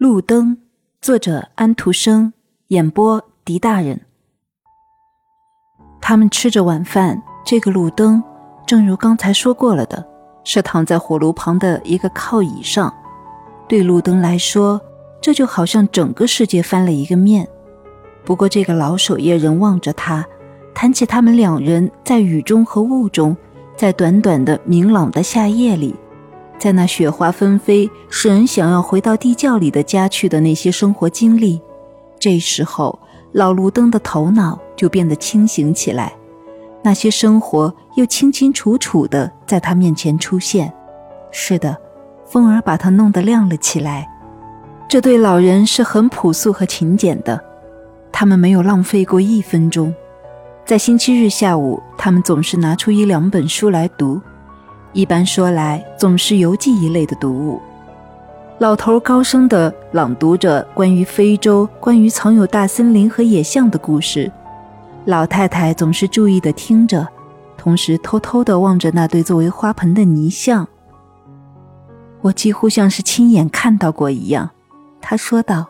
路灯，作者安徒生，演播狄大人。他们吃着晚饭。这个路灯，正如刚才说过了的，是躺在火炉旁的一个靠椅上。对路灯来说，这就好像整个世界翻了一个面。不过，这个老守夜人望着他，谈起他们两人在雨中和雾中，在短短的明朗的夏夜里。在那雪花纷飞、使人想要回到地窖里的家去的那些生活经历，这时候老路灯的头脑就变得清醒起来，那些生活又清清楚楚地在他面前出现。是的，风儿把他弄得亮了起来。这对老人是很朴素和勤俭的，他们没有浪费过一分钟。在星期日下午，他们总是拿出一两本书来读。一般说来，总是游记一类的读物。老头高声地朗读着关于非洲、关于藏有大森林和野象的故事，老太太总是注意地听着，同时偷偷地望着那对作为花盆的泥像。我几乎像是亲眼看到过一样，他说道。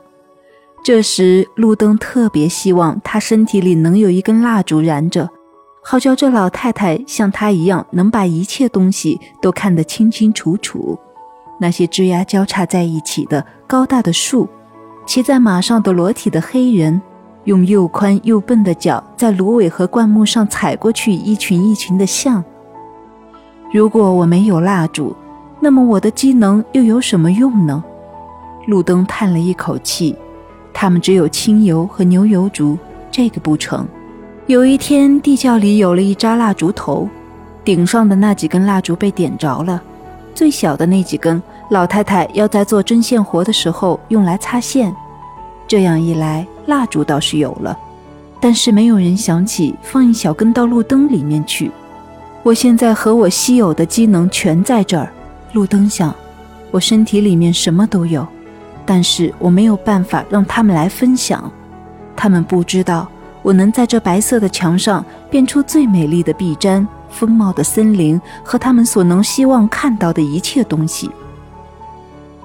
这时，路灯特别希望他身体里能有一根蜡烛燃着。好叫这老太太像她一样，能把一切东西都看得清清楚楚。那些枝桠交叉在一起的高大的树，骑在马上的裸体的黑人，用又宽又笨的脚在芦苇和灌木上踩过去，一群一群的象。如果我没有蜡烛，那么我的机能又有什么用呢？路灯叹了一口气，他们只有清油和牛油烛，这个不成。有一天，地窖里有了一扎蜡烛头，顶上的那几根蜡烛被点着了。最小的那几根，老太太要在做针线活的时候用来擦线。这样一来，蜡烛倒是有了，但是没有人想起放一小根到路灯里面去。我现在和我稀有的机能全在这儿。路灯想，我身体里面什么都有，但是我没有办法让他们来分享，他们不知道。我能在这白色的墙上变出最美丽的壁毡、丰茂的森林和他们所能希望看到的一切东西。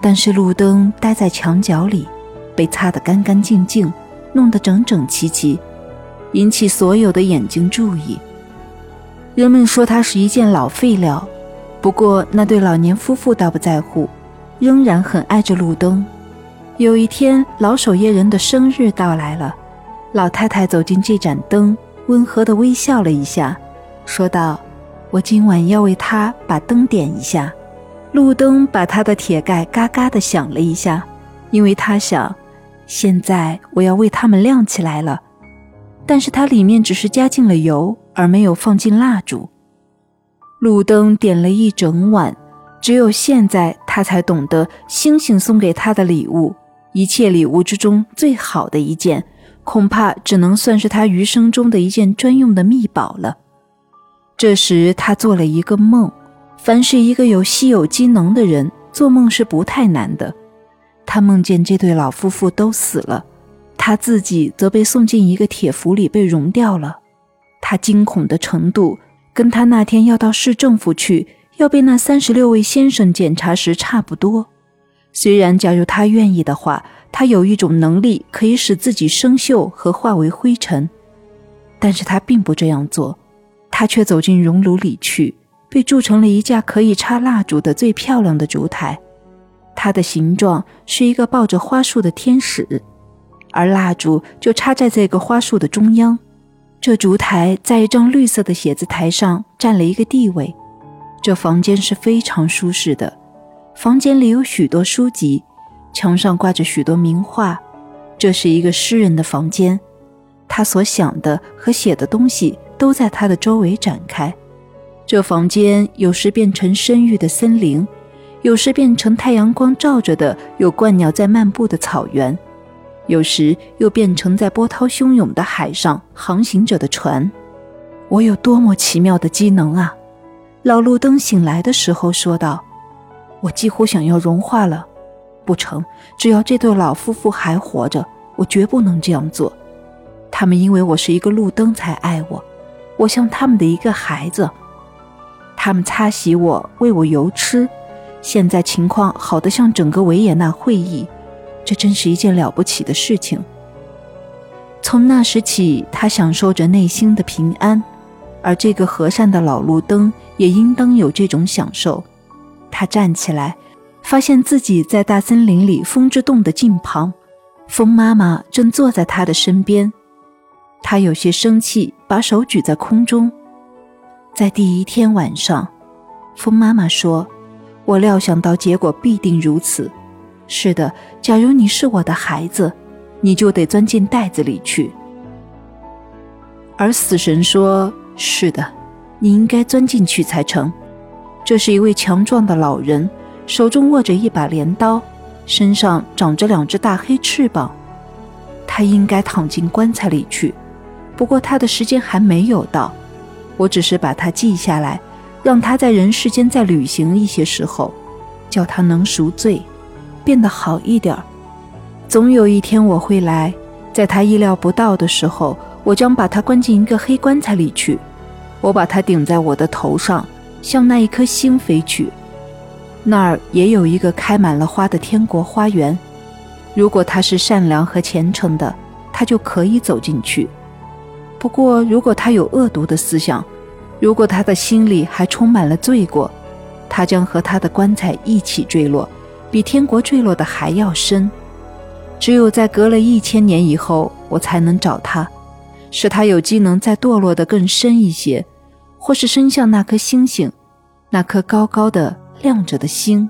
但是路灯待在墙角里，被擦得干干净净，弄得整整齐齐，引起所有的眼睛注意。人们说它是一件老废料，不过那对老年夫妇倒不在乎，仍然很爱着路灯。有一天，老守夜人的生日到来了。老太太走进这盏灯，温和地微笑了一下，说道：“我今晚要为他把灯点一下。”路灯把他的铁盖嘎嘎地响了一下，因为他想，现在我要为他们亮起来了。但是它里面只是加进了油，而没有放进蜡烛。路灯点了一整晚，只有现在他才懂得，星星送给他的礼物，一切礼物之中最好的一件。恐怕只能算是他余生中的一件专用的秘宝了。这时，他做了一个梦。凡是一个有稀有机能的人，做梦是不太难的。他梦见这对老夫妇都死了，他自己则被送进一个铁釜里被熔掉了。他惊恐的程度，跟他那天要到市政府去，要被那三十六位先生检查时差不多。虽然，假如他愿意的话。他有一种能力，可以使自己生锈和化为灰尘，但是他并不这样做，他却走进熔炉里去，被铸成了一架可以插蜡烛的最漂亮的烛台。它的形状是一个抱着花束的天使，而蜡烛就插在这个花束的中央。这烛台在一张绿色的写字台上占了一个地位。这房间是非常舒适的，房间里有许多书籍。墙上挂着许多名画，这是一个诗人的房间。他所想的和写的东西都在他的周围展开。这房间有时变成深郁的森林，有时变成太阳光照着的有鹳鸟在漫步的草原，有时又变成在波涛汹涌的海上航行者的船。我有多么奇妙的机能啊！老路灯醒来的时候说道：“我几乎想要融化了。”不成，只要这对老夫妇还活着，我绝不能这样做。他们因为我是一个路灯才爱我，我像他们的一个孩子。他们擦洗我，喂我油吃。现在情况好得像整个维也纳会议。这真是一件了不起的事情。从那时起，他享受着内心的平安，而这个和善的老路灯也应当有这种享受。他站起来，发现自己在大森林里风之洞的近旁，风妈妈正坐在他的身边。他有些生气，把手举在空中。在第一天晚上，风妈妈说：“我料想到结果必定如此。是的，假如你是我的孩子。”你就得钻进袋子里去。而死神说：“是的，你应该钻进去才成。”这是一位强壮的老人，手中握着一把镰刀，身上长着两只大黑翅膀。他应该躺进棺材里去，不过他的时间还没有到。我只是把他记下来，让他在人世间再旅行一些时候，叫他能赎罪，变得好一点儿。总有一天我会来，在他意料不到的时候，我将把他关进一个黑棺材里去。我把他顶在我的头上，向那一颗星飞去。那儿也有一个开满了花的天国花园。如果他是善良和虔诚的，他就可以走进去。不过，如果他有恶毒的思想，如果他的心里还充满了罪过，他将和他的棺材一起坠落，比天国坠落的还要深。只有在隔了一千年以后，我才能找他，使他有机能再堕落得更深一些，或是伸向那颗星星，那颗高高的亮着的星。